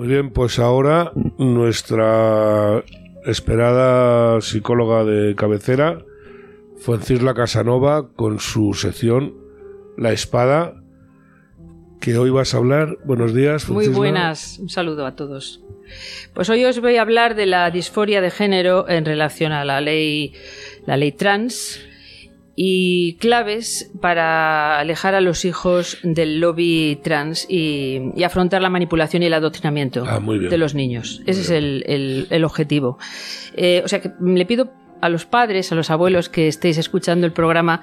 Muy bien, pues ahora nuestra esperada psicóloga de cabecera, Francisla Casanova, con su sección La Espada, que hoy vas a hablar. Buenos días. Muy buenas, un saludo a todos. Pues hoy os voy a hablar de la disforia de género en relación a la ley, la ley trans y claves para alejar a los hijos del lobby trans y, afrontar la manipulación y el adoctrinamiento ah, de los niños. Ese es el, objetivo. Eh, o sea que le pido a los padres, a los abuelos que estéis escuchando el programa,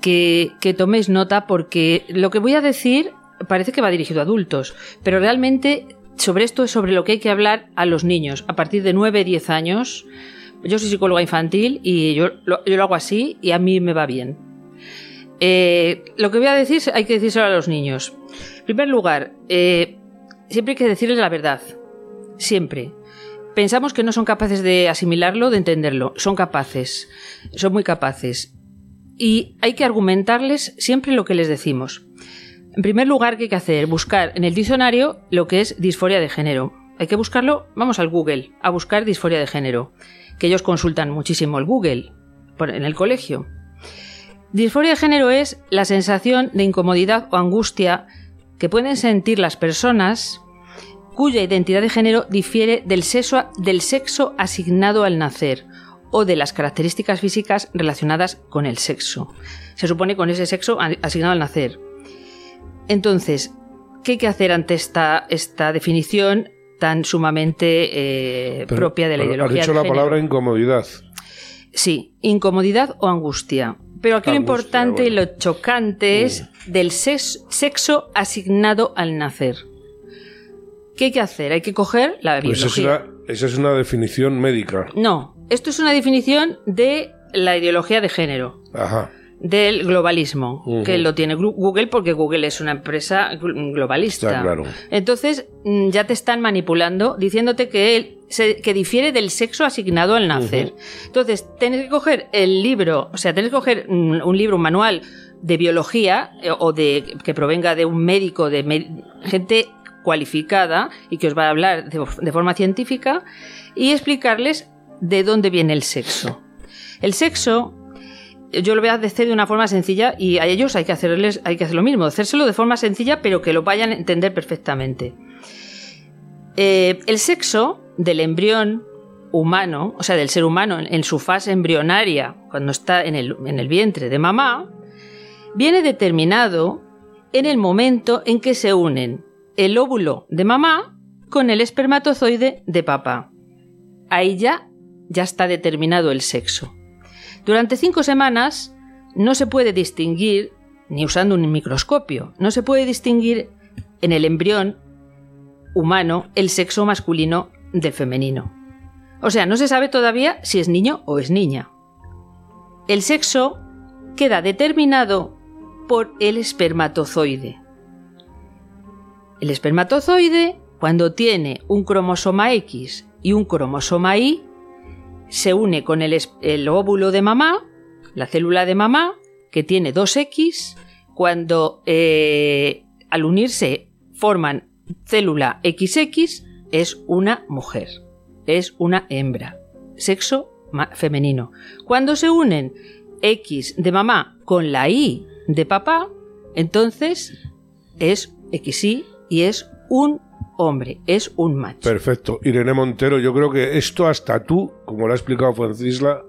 que, que toméis nota porque lo que voy a decir parece que va dirigido a adultos, pero realmente sobre esto es sobre lo que hay que hablar a los niños a partir de 9, 10 años. Yo soy psicóloga infantil y yo lo, hago así y a mí me va bien. Eh, lo que voy a decir hay que decírselo a los niños. En primer lugar, eh, siempre hay que decirles la verdad. Siempre. Pensamos que no son capaces de asimilarlo, de entenderlo. Son capaces. Son muy capaces. Y hay que argumentarles siempre lo que les decimos. En primer lugar, ¿qué hay que hacer? Buscar en el diccionario lo que es disforia de género. Hay que buscarlo, vamos al Google, a buscar disforia de género, que ellos consultan muchísimo el Google en el colegio. Disforia de género es la sensación de incomodidad o angustia que pueden sentir las personas cuya identidad de género difiere del sexo, asignado al nacer o de las características físicas relacionadas con el sexo. Se supone con ese sexo asignado al nacer. Entonces, ¿qué hay que hacer ante esta, esta definición tan sumamente eh, propia de la ideología? Has dicho la palabra incomodidad. Sí, incomodidad o angustia. Pero aquí lo importante y lo chocante es del sexo asignado al nacer. ¿Qué hay que hacer? Hay que coger la pues biología. esa es una definición médica. No, esto es una definición de la ideología de género. Ajá del globalismo, que lo tiene Google porque Google es una empresa globalista. claro. Entonces mm, ya te están manipulando diciéndote que, él, que difiere del sexo asignado al nacer. Entonces, tienes que coger el libro, o sea, tienes que coger mm, un libro, un manual de biología eh, o de que provenga de un médico, de gente cualificada y que os va a hablar de forma científica y explicarles de dónde viene el sexo. El sexo yo lo voy a decir de una forma sencilla y a ellos hay que hacerles, hay que hacer lo mismo, hacérselo de forma sencilla, pero que lo vayan a entender perfectamente. Eh, el sexo del embrión humano, o sea, del ser humano en, su fase embrionaria, cuando está en el, en el vientre de mamá, viene determinado en el momento en que se unen el óvulo de mamá con el espermatozoide de papá. Ahí ya, ya está determinado el sexo. Durante cinco semanas no se puede distinguir, ni usando un microscopio, no se puede distinguir en el embrión humano el sexo masculino del femenino. O sea, no se sabe todavía si es niño o es niña. El sexo queda determinado por el espermatozoide. El espermatozoide, cuando tiene un cromosoma X y un cromosoma Y, se une con el, óvulo de mamá, la célula de mamá, que tiene 2X, cuando eh, al unirse forman célula XX, es una mujer, es una hembra, sexo femenino. Cuando se unen X de mamá con la Y de papá, entonces es XY y es un hombre, es un macho. Perfecto. Irene Montero, yo creo que esto hasta tú, como lo ha explicado Francisla,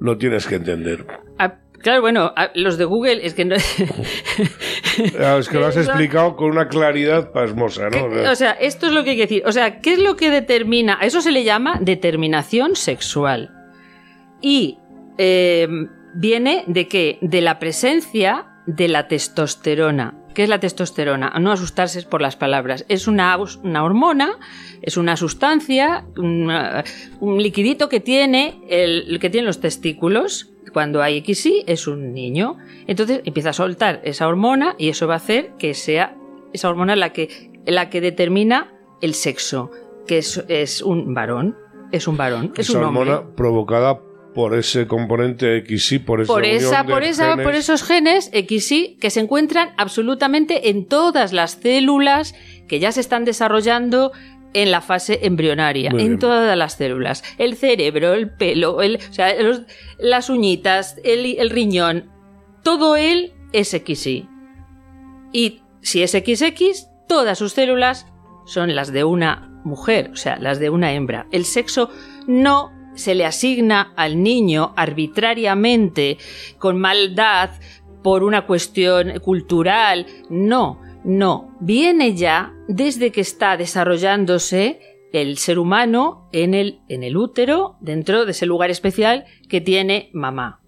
lo tienes que entender. Ah, claro, bueno, ah, los de Google es que no... es que lo has explicado con una claridad pasmosa, ¿no? O sea, esto es lo que hay que decir. O sea, ¿qué es lo que determina? A eso se le llama determinación sexual. Y eh, viene de qué? De la presencia de la testosterona. ¿Qué es la testosterona? No asustarse por las palabras. Es una, una hormona, es una sustancia, un liquidito que tiene, el, que tiene los testículos. Cuando hay XY es un niño. Entonces empieza a soltar esa hormona y eso va a hacer que sea esa hormona la que, la que determina el sexo, que es, un varón. Es un varón, es esa un hormona provocada por ese componente XY, por, esa por, esa, por, esa, por esos genes XY que se encuentran absolutamente en todas las células que ya se están desarrollando en la fase embrionaria, Muy en bien. todas las células. El cerebro, el pelo, el, o sea, los- las uñitas, el, el riñón, todo él es XY. Y si es XX, todas sus células son las de una mujer, o sea, las de una hembra. El sexo no se le asigna al niño arbitrariamente, con maldad, por una cuestión cultural. No, no. Viene ya desde que está desarrollándose el ser humano en el, en el útero, dentro de ese lugar especial que tiene mamá.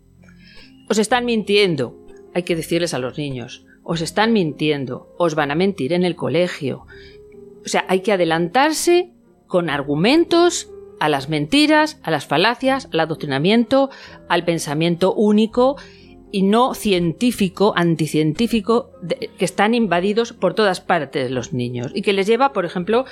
Os están mintiendo, hay que decirles a los niños. Os están mintiendo, os van a mentir en el colegio. O sea, hay que adelantarse con argumentos a las mentiras, a las falacias, al adoctrinamiento, al pensamiento único y no científico, anticientífico, que están invadidos por todas partes los niños y que les lleva, por ejemplo,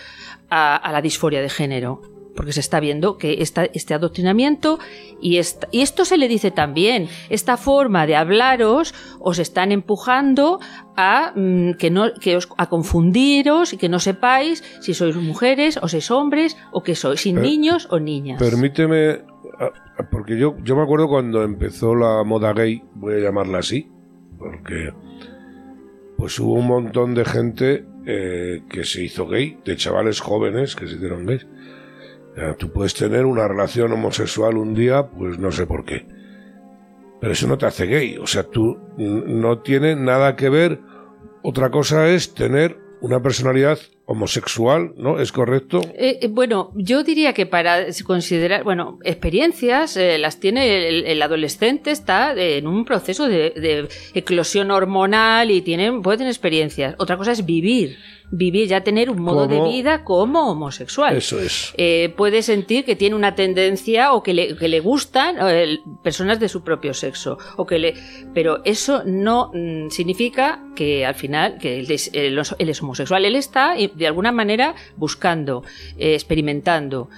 a, a la disforia de género. Porque se está viendo que esta- este adoctrinamiento y, esta- y esto se le dice también, esta forma de hablaros os están empujando a, mm, que no, que os, a confundiros y que no sepáis si sois mujeres o sois hombres o que sois si niños o niñas. Permíteme, porque yo, yo me acuerdo cuando empezó la moda gay, voy a llamarla así, porque pues hubo un montón de gente eh, que se hizo gay, de chavales jóvenes que se hicieron gays. Tú puedes tener una relación homosexual un día, pues no sé por qué. Pero eso no te hace gay. O sea, tú no tiene nada que ver. Otra cosa es tener una personalidad homosexual, ¿no? ¿Es correcto? Eh, eh, bueno, yo diría que para considerar, bueno, experiencias eh, las tiene el, adolescente, está en un proceso de, eclosión hormonal y tienen, puede tener experiencias. Otra cosa es vivir, vivir, ya tener un modo de vida como homosexual. Eso es. Eh, puede sentir que tiene una tendencia o que le, que le gustan eh, personas de su propio sexo o que le pero eso no mm, significa que al final que él es, él es- homosexual él está de alguna manera buscando eh, experimentando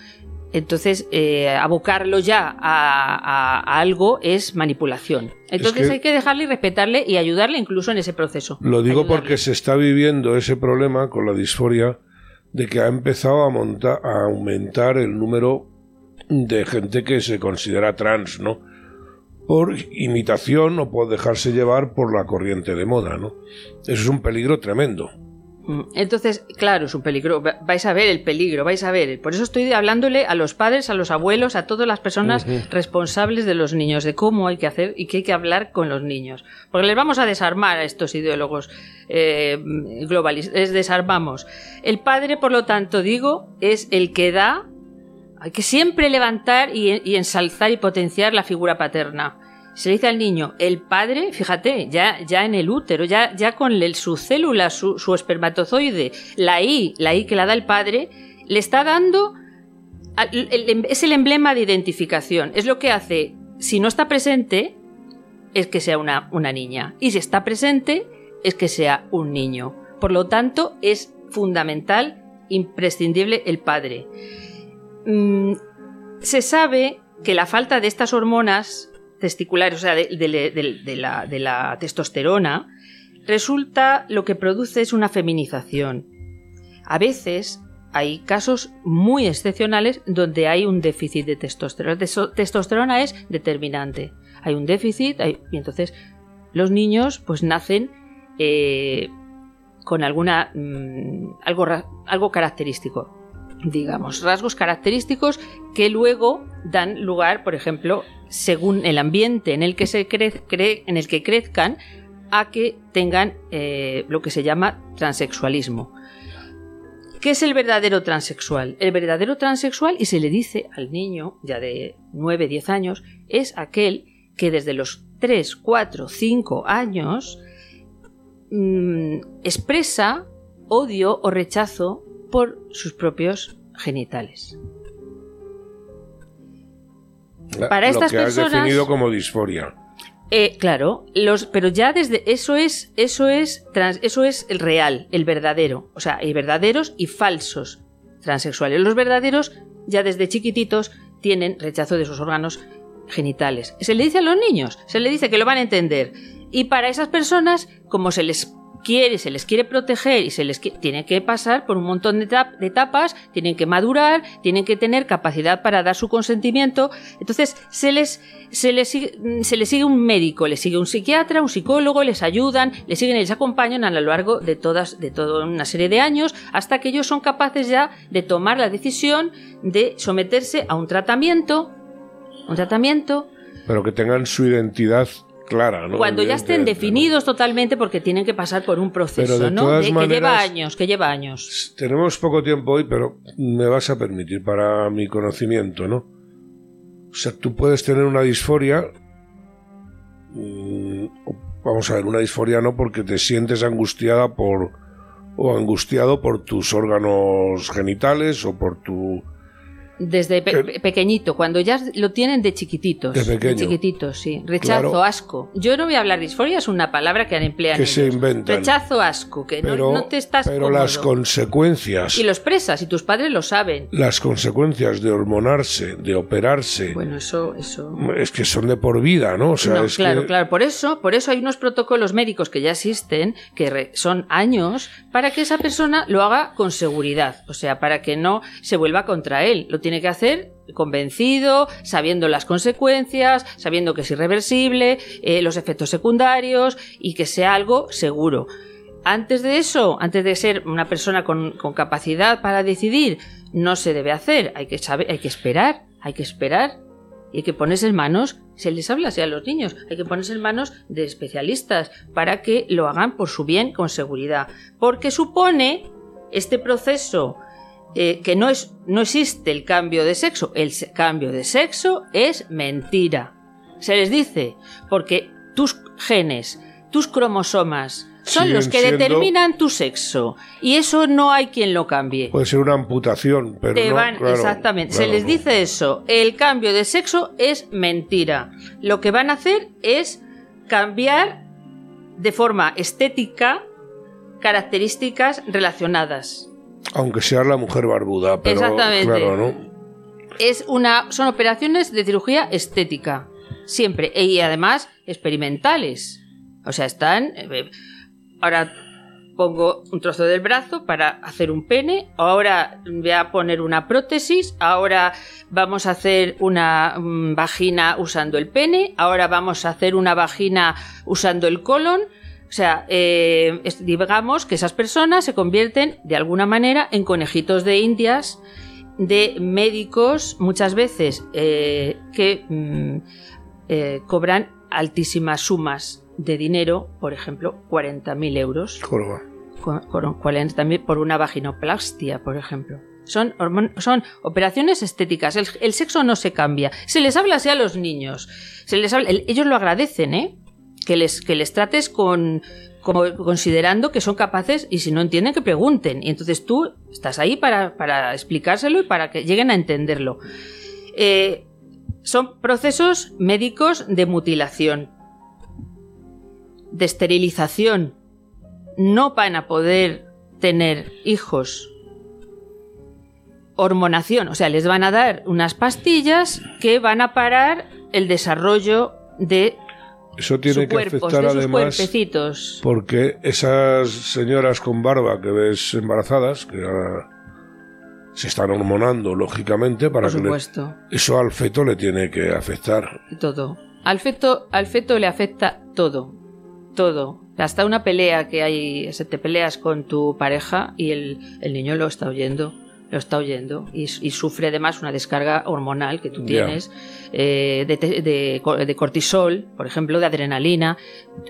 entonces eh, abocarlo ya a, a- a algo es manipulación entonces que- hay que dejarle y respetarle y ayudarle incluso en ese proceso Lo digo Ayudarle. porque se está viviendo ese problema con la disforia de que ha empezado a, monta- a aumentar el número de gente que se considera trans, ¿no? Por imitación o por dejarse llevar por la corriente de moda, ¿no? Eso es un peligro tremendo. Entonces, claro, es un peligro. Va- Vais a ver el peligro, vais a ver. Por eso estoy hablándole a los padres, a los abuelos, a todas las personas responsables de los niños, de cómo hay que hacer y qué hay que hablar con los niños. Porque les vamos a desarmar a estos ideólogos eh, globalistas. Les desarmamos. El padre, por lo tanto, digo, es el que da. Hay que siempre levantar y, y ensalzar y potenciar la figura paterna. Se le dice al niño, el padre, fíjate, ya, ya en el útero, ya, ya con su célula, su, espermatozoide, la I, la I que la da el padre, le está dando, el- es el emblema de identificación. Es lo que hace, si no está presente, es que sea una, una niña. Y si está presente, es que sea un niño. Por lo tanto, es fundamental, imprescindible el padre. Mm, se sabe que la falta de estas hormonas testiculares, o sea, de, la, testosterona, resulta lo que produce es una feminización. A veces hay casos muy excepcionales donde hay un déficit de testosterona. Testosterona es determinante. Hay un déficit y entonces los niños pues nacen eh, con alguna mm, algo, algo característico digamos, rasgos característicos que luego dan lugar, por ejemplo, según el ambiente en el que se en el que crezcan, a que tengan eh, lo que se llama transexualismo. ¿Qué es el verdadero transexual? El verdadero transexual, y se le dice al niño, ya de 9, 10 años, es aquel que desde los 3, 4, 5 años mm, expresa odio o rechazo por sus propios genitales. La- Para lo estas que has personas- definido como disforia. Eh, claro, los, pero ya desde eso es, eso es, trans- eso es el real, el verdadero. O sea, hay verdaderos y falsos transexuales. Los verdaderos ya desde chiquititos tienen rechazo de sus órganos genitales. Se le dice a los niños, se le dice que lo van a entender. Y para esas personas, como se les quiere, se les quiere proteger y se les tiene que pasar por un montón de, etapas, tienen que madurar, tienen que tener capacidad para dar su consentimiento. Entonces, se les, se les, se les sigue un médico, les sigue un psiquiatra, un psicólogo, les ayudan, les siguen y les acompañan a lo largo de todas, de toda una serie de años, hasta que ellos son capaces ya de tomar la decisión de someterse a un tratamiento, un tratamiento. Pero que tengan su identidad cuando ya estén definidos totalmente porque tienen que pasar por un proceso, ¿no? que lleva años, que lleva años. Tenemos poco tiempo hoy, pero me vas a permitir para mi conocimiento, ¿no? O sea, tú puedes tener una disforia, mm, vamos a ver, una disforia no porque te sientes angustiada por o angustiado por tus órganos genitales o por tu desde pequeñito, cuando ya lo tienen de chiquititos. De, chiquititos, sí. Rechazo, asco. Yo no voy a hablar de disforia, es una palabra que han empleado. Que se inventan. Rechazo, asco, que no, te estás. Pero las consecuencias. Y lo expresas, y tus padres lo saben. Las consecuencias de hormonarse, de operarse. Bueno, eso. eso... Es que son de por vida, ¿no? O sea, claro, claro. Por eso, por eso hay unos protocolos médicos que ya existen, que son años, para que esa persona lo haga con seguridad. O sea, para que no se vuelva contra él. Lo tiene que hacer convencido, sabiendo las consecuencias, sabiendo que es irreversible, eh, los efectos secundarios y que sea algo seguro. Antes de eso, antes de ser una persona con, capacidad para decidir, no se debe hacer. Hay que saber, hay que esperar, hay que esperar. Y hay que ponerse en manos, se les habla así a los niños, hay que ponerse en manos de especialistas para que lo hagan por su bien con seguridad. Porque supone este proceso eh, que no, es, no existe el cambio de sexo. El cambio de sexo es mentira. Se les dice, porque tus genes, tus cromosomas, son los que determinan tu sexo. Y eso no hay quien lo cambie. Puede ser una amputación, pero. exactamente. Se les dice eso. El cambio de sexo es mentira. Lo que van a hacer es cambiar de forma estética características relacionadas. Aunque sea la mujer barbuda, pero Exactamente. claro, ¿no? Es una, son operaciones de cirugía estética, siempre, y además experimentales. O sea, están... Eh, ahora pongo un trozo del brazo para hacer un pene, ahora voy a poner una prótesis, ahora vamos a hacer una mm, vagina usando el pene, ahora vamos a hacer una vagina usando el colon, o sea, eh, digamos que esas personas se convierten de alguna manera en conejitos de indias de médicos muchas veces eh, que mm, eh, cobran altísimas sumas de dinero, por ejemplo, 40.000 euros. por una vaginoplastia, por ejemplo. Son, son operaciones estéticas. El, sexo no se cambia. Se les habla así a los niños. Se les ellos lo agradecen, ¿eh? Que les, que les trates con, como considerando que son capaces y si no entienden que pregunten. Y entonces tú estás ahí para, para explicárselo y para que lleguen a entenderlo. Eh, son procesos médicos de mutilación, de esterilización. No van a poder tener hijos. Hormonación, o sea, les van a dar unas pastillas que van a parar el desarrollo de eso tiene que afectar además porque esas señoras con barba que ves embarazadas, que se están hormonando lógicamente para que eso al feto le tiene que afectar. Todo. Al feto, al feto le afecta todo. Todo. Hasta una pelea que hay, se te peleas con tu pareja y el, el niño lo está oyendo lo está oyendo y, sufre además una descarga hormonal que tú tienes eh, de, cortisol, por ejemplo, de adrenalina,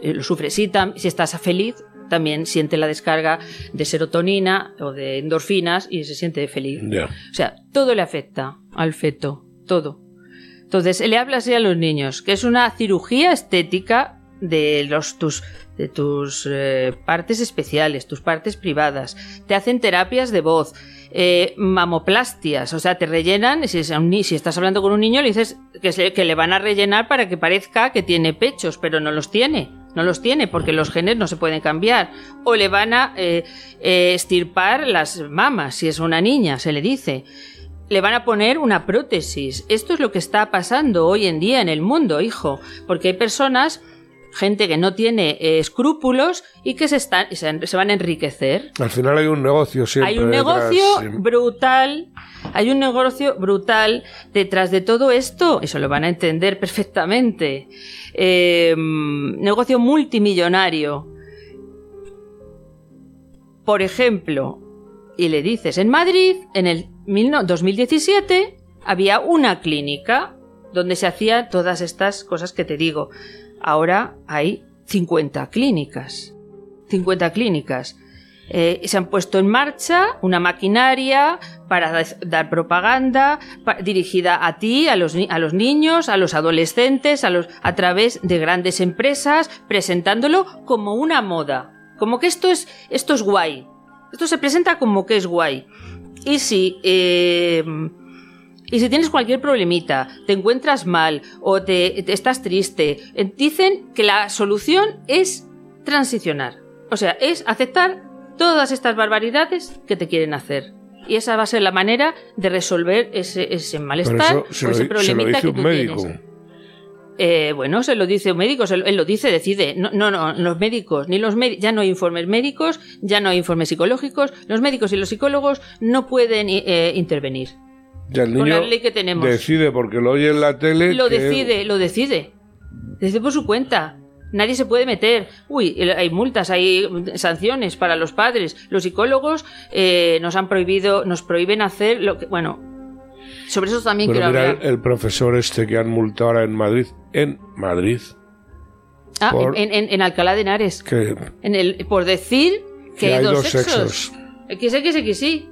eh, lo sufre. Si, si estás feliz, también siente la descarga de serotonina o de endorfinas y se siente feliz. O sea, todo le afecta al feto, todo. Entonces, le habla así a los niños, que es una cirugía estética de los tus de tus eh, partes especiales, tus partes privadas. Te hacen terapias de voz, eh, mamoplastias, o sea, te rellenan, si, si, estás hablando con un niño le dices que, que le van a rellenar para que parezca que tiene pechos, pero no los tiene. No los tiene porque los genes no se pueden cambiar. O le van a eh, eh, estirpar las mamas, si es una niña, se le dice. Le van a poner una prótesis. Esto es lo que está pasando hoy en día en el mundo, hijo. Porque hay personas gente que no tiene eh, escrúpulos y que se, están, se, se van a enriquecer. Al final hay un negocio siempre. Hay un negocio brutal, hay un negocio brutal detrás de todo esto, eso lo van a entender perfectamente. Eh, negocio multimillonario. Por ejemplo, y le dices, en Madrid, en el 2017, había una clínica donde se hacían todas estas cosas que te digo. Ahora hay 50 clínicas. 50 clínicas. Eh, se han puesto en marcha una maquinaria para da- dar propaganda pa- dirigida a ti, a los, a los niños, a los adolescentes, a, los, a través de grandes empresas, presentándolo como una moda. Como que esto es, esto es guay. Esto se presenta como que es guay. Y si, eh, y si tienes cualquier problemita, te encuentras mal o te, te estás triste, eh, dicen que la solución es transicionar. O sea, es aceptar todas estas barbaridades que te quieren hacer. Y esa va a ser la manera de resolver ese, ese malestar eso se o lo, ese di- se lo problemita dice que un médico. tienes. Eh, bueno, se lo dice un médico, se lo- él lo dice, decide. No, no, no, los médicos, ni los ya no hay informes médicos, ya no hay informes psicológicos, los médicos y los psicólogos no pueden eh, intervenir. Ya el Con niño la ley que tenemos. decide porque lo oye en la tele. Lo que- decide, lo decide. Decide por su cuenta. Nadie se puede meter. Uy, hay multas, hay sanciones para los padres. Los psicólogos eh, nos han prohibido, nos prohíben hacer lo que. Bueno, sobre eso también Pero quiero mira hablar. el, profesor este que han multado ahora en Madrid. En Madrid. ah, por- en, en- en Alcalá de Henares. Que, En el, por decir que, hay, dos, sexos. sexos. XXXY.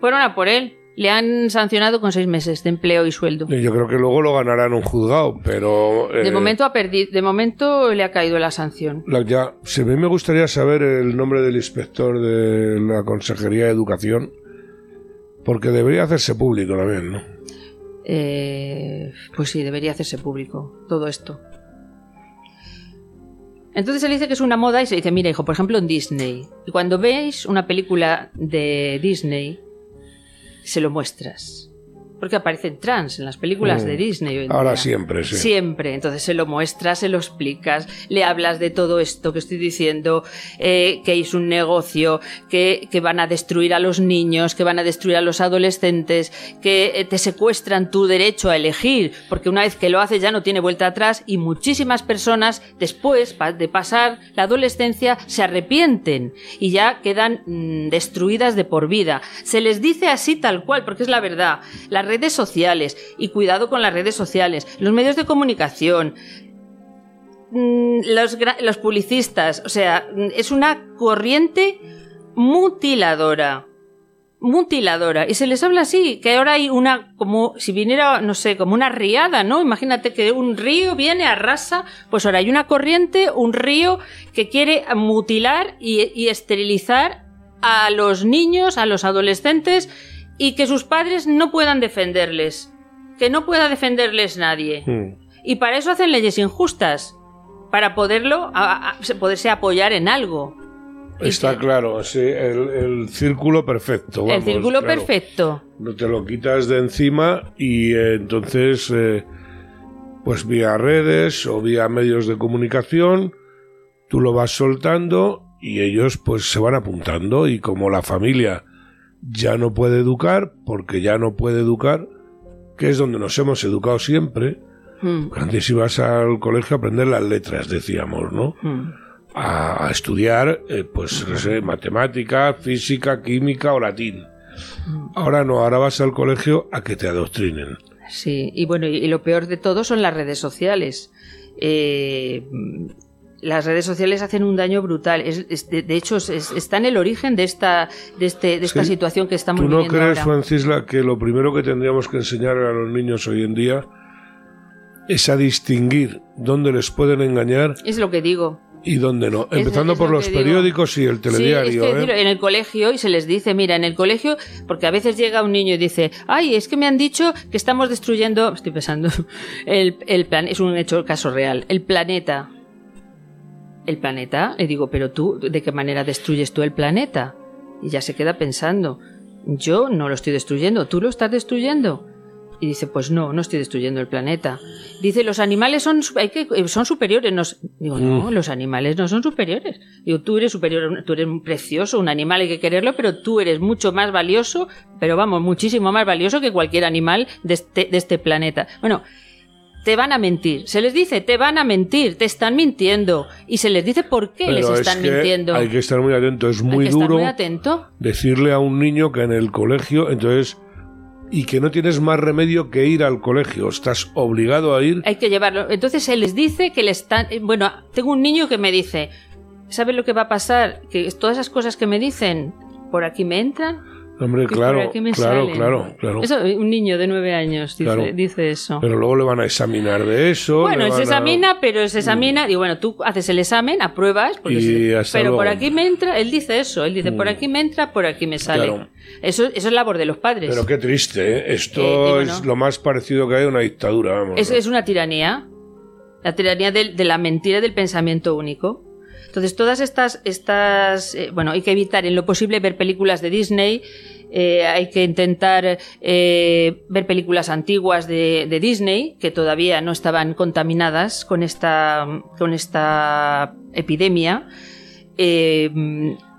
Fueron a por él. Le han sancionado con seis meses de empleo y sueldo. Yo creo que luego lo ganará en un juzgado, pero... De eh, momento ha perdido, de momento le ha caído la sanción. la- ya, si a mí me gustaría saber el nombre del inspector de la Consejería de Educación, porque debería hacerse público también, ¿no? Eh, pues sí, debería hacerse público todo esto. Entonces él dice que es una moda y se dice, mira hijo, por ejemplo en Disney. Y cuando veis una película de Disney, se lo muestras. Porque aparecen trans en las películas Mm. de Disney. hoy en Ahora día. siempre, sí. Siempre. Entonces se lo muestras, se lo explicas, le hablas de todo esto que estoy diciendo, eh, que es un negocio, que, que van a destruir a los niños, que van a destruir a los adolescentes, que eh, te secuestran tu derecho a elegir, porque una vez que lo haces ya no tiene vuelta atrás y muchísimas personas después de pasar la adolescencia se arrepienten y ya quedan mm, destruidas de por vida. Se les dice así tal cual, porque es la verdad. Redes sociales, y cuidado con las redes sociales, los medios de comunicación, mm, los, publicistas, o sea, mm, es una corriente mutiladora. Mutiladora. Y se les habla así, que ahora hay una, como si viniera, no sé, como una riada, ¿no? Imagínate que un río viene, arrasa, pues ahora hay una corriente, un río que quiere mutilar y esterilizar a los niños, a los adolescentes, y que sus padres no puedan defenderles. Que no pueda defenderles nadie. Mm. Y para eso hacen leyes injustas. Para poderlo, a- a- poderse apoyar en algo. Está que- claro, sí, el, el círculo perfecto. el círculo claro. perfecto. No te lo quitas de encima y eh, entonces, eh, pues vía redes o vía medios de comunicación, tú lo vas soltando y ellos pues se van apuntando y como la familia ya no puede educar, porque ya no puede educar, que es donde nos hemos educado siempre, Mm, antes ibas al colegio a aprender las letras, decíamos, ¿no? mm. a, a estudiar, eh, pues, no sé, matemática, física, química o latín. Ahora no, ahora vas al colegio a que te adoctrinen. Sí, y bueno, y, y lo peor de todo son las redes sociales. Eh, las redes sociales hacen un daño brutal. Es, es- de, de hecho, es- es- está en el origen de esta, de este, de esta Sí. situación que estamos ¿Tú no viviendo crees, ahora. Francisla, que lo primero que tendríamos que enseñar a los niños hoy en día es a distinguir dónde les pueden engañar Es lo que digo. y dónde no? Empezando es por lo los digo. periódicos y el telediario. Sí, es que ¿eh? en el colegio y se les dice, mira, en el colegio, porque a veces llega un niño y dice, ay, es que me han dicho que estamos destruyendo, estoy pensando, el, el plan, es un hecho caso real, el planeta. El planeta, le digo, pero tú, ¿de qué manera destruyes tú el planeta? Y ya se queda pensando, yo no lo estoy destruyendo, tú lo estás destruyendo. Y dice, pues no, no estoy destruyendo el planeta. Dice, los animales son, hay que, eh, son superiores. Nos, digo, no, los animales no son superiores. Digo, tú eres superior, tú eres precioso, un animal hay que quererlo, pero tú eres mucho más valioso, pero vamos, muchísimo más valioso que cualquier animal de este, de este planeta. Bueno, te van a mentir. Se les dice, te van a mentir, te están mintiendo. Y se les dice por qué les están es que mintiendo. Hay que estar muy atento. Es Hay muy estar duro muy atento. decirle a un niño que en el colegio, entonces, y que no tienes más remedio que ir al colegio. Estás obligado a ir. Hay que llevarlo. Entonces se les dice que le están. eh, Bueno, tengo un niño que me dice: ¿Sabes lo que va a pasar? Que todas esas cosas que me dicen, por aquí me entran. Hombre, claro, claro, claro, claro. Eso, un niño de nueve años dice, Claro. dice eso. Pero luego le van a examinar de eso. bueno, se a- examina, pero se examina. Digo, bueno, tú haces el examen, apruebas. Porque Y se- pero por aquí me entra. Él dice eso. Él dice, por aquí me entra, por aquí me sale. Claro. Eso, eso es labor de los padres. Pero qué triste, ¿eh? Esto Eh, bueno. es lo más parecido que hay a una dictadura, vamos. Es, es una tiranía. La tiranía de, la mentira del pensamiento único. Entonces, todas estas, estas eh, bueno, hay que evitar en lo posible ver películas de Disney, eh, hay que intentar eh, ver películas antiguas de, Disney que todavía no estaban contaminadas con esta, con esta epidemia. Eh,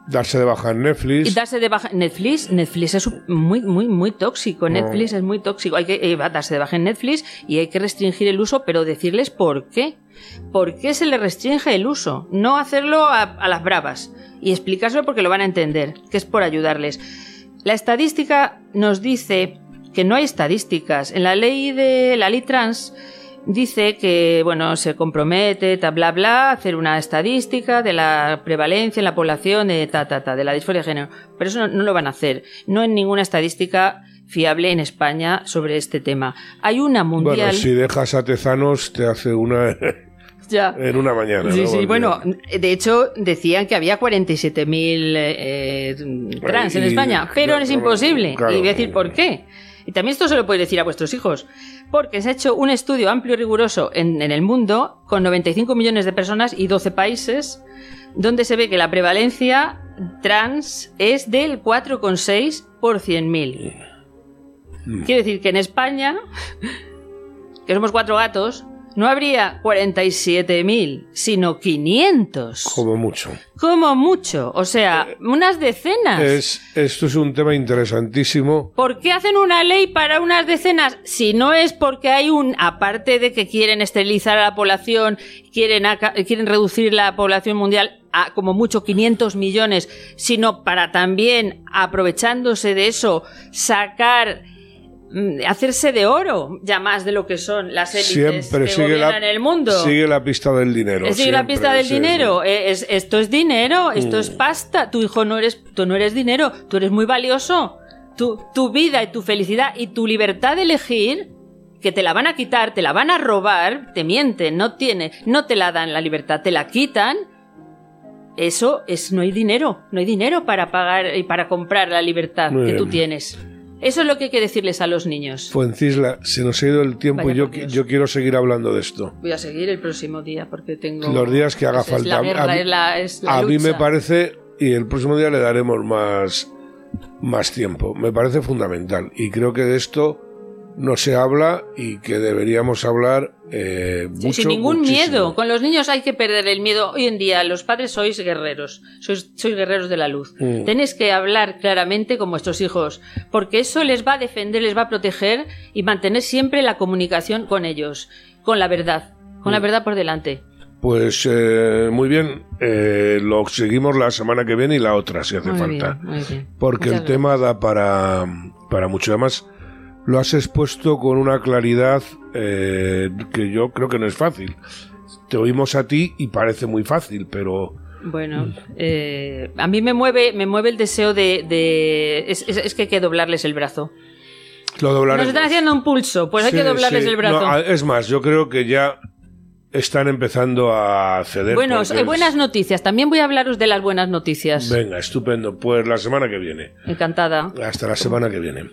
Darse de baja en Netflix. y darse de baja Netflix, Netflix es muy muy muy tóxico, Netflix es muy tóxico, hay que eh, darse de baja en Netflix y hay que restringir el uso, pero decirles por qué. ¿Por qué se le restringe el uso? No hacerlo a, a las bravas y explicárselo porque lo van a entender, que es por ayudarles. La estadística nos dice que no hay estadísticas. En la ley de la ley trans dice que bueno se compromete ta bla hacer una estadística de la prevalencia en la población de ta ta ta de la disforia de género pero eso no, no lo van a hacer no en ninguna estadística fiable en España sobre este tema hay una mundial Bueno, si dejas a Tezanos, te hace una ya en una mañana. Sí, ¿no? sí, Porque- bueno, de hecho decían que había 47.000 eh, trans en España, pero claro, es imposible. claro. Y voy a decir por qué. Y también esto se lo podéis decir a vuestros hijos, porque se ha hecho un estudio amplio y riguroso en, en el mundo con 95 millones de personas y 12 países, donde se ve que la prevalencia trans es del 4,6 por 100.000. Mm. Quiere decir que en España, que somos cuatro gatos, no habría 47.000, sino 500. Como mucho. Como mucho. O sea, unas decenas. Es, esto es un tema interesantísimo. ¿Por qué hacen una ley para unas decenas? Si no es porque hay un, aparte de que quieren esterilizar a la población, quieren, quieren reducir la población mundial a como mucho 500 millones, sino para también, aprovechándose de eso, sacar, hacerse de oro, ya más de lo que son las élites Siempre que sigue la, el mundo. sigue la pista del dinero. Decir, la pista del sí, dinero. Eh, Es, esto es dinero, esto es Mm. pasta. Tu hijo no eres, tú no eres dinero, tú eres muy valioso. Tu, tu vida y tu felicidad y tu libertad de elegir, que te la van a quitar, te la van a robar, te mienten, no tiene, no te la dan la libertad, te la quitan. Eso es, no hay dinero, no hay dinero para pagar y para comprar la libertad Muy que tú tienes. Eso es lo que hay que decirles a los niños. Fuencisla, se nos ha ido el tiempo Vaya y yo, yo quiero seguir hablando de esto. Voy a seguir el próximo día porque tengo Los días que haga es la falta. guerra, A mí- es la- es la A mí me parece, y el próximo día le daremos más, más tiempo, me parece fundamental. Y creo que de esto no se habla y que deberíamos hablar eh, Sí, mucho, sin ningún muchísimo. miedo. Con los niños hay que perder el miedo. Hoy en día los padres sois guerreros, sois, sois guerreros de la luz. Mm. Tenéis que hablar claramente con vuestros hijos, porque eso les va a defender, les va a proteger y mantener siempre la comunicación con ellos, con la verdad, con Mm. la verdad por delante. Pues eh, muy bien, eh, lo seguimos la semana que viene y la otra si hace Muy falta. bien, muy bien. Porque Muchas el tema da para, para mucho. Además, lo has expuesto con una claridad eh, que yo creo que no es fácil. Te oímos a ti y parece muy fácil, pero Bueno, eh, a mí me mueve, me mueve el deseo de... de- es, es- es que hay que doblarles el brazo. lo doblaremos. Nos están haciendo un pulso, pues hay que doblarles sí. el brazo. No, es más, yo creo que ya están empezando a ceder. bueno, hay es- buenas noticias. También voy a hablaros de las buenas noticias. Venga, estupendo. Pues la semana que viene. Encantada. Hasta la semana que viene.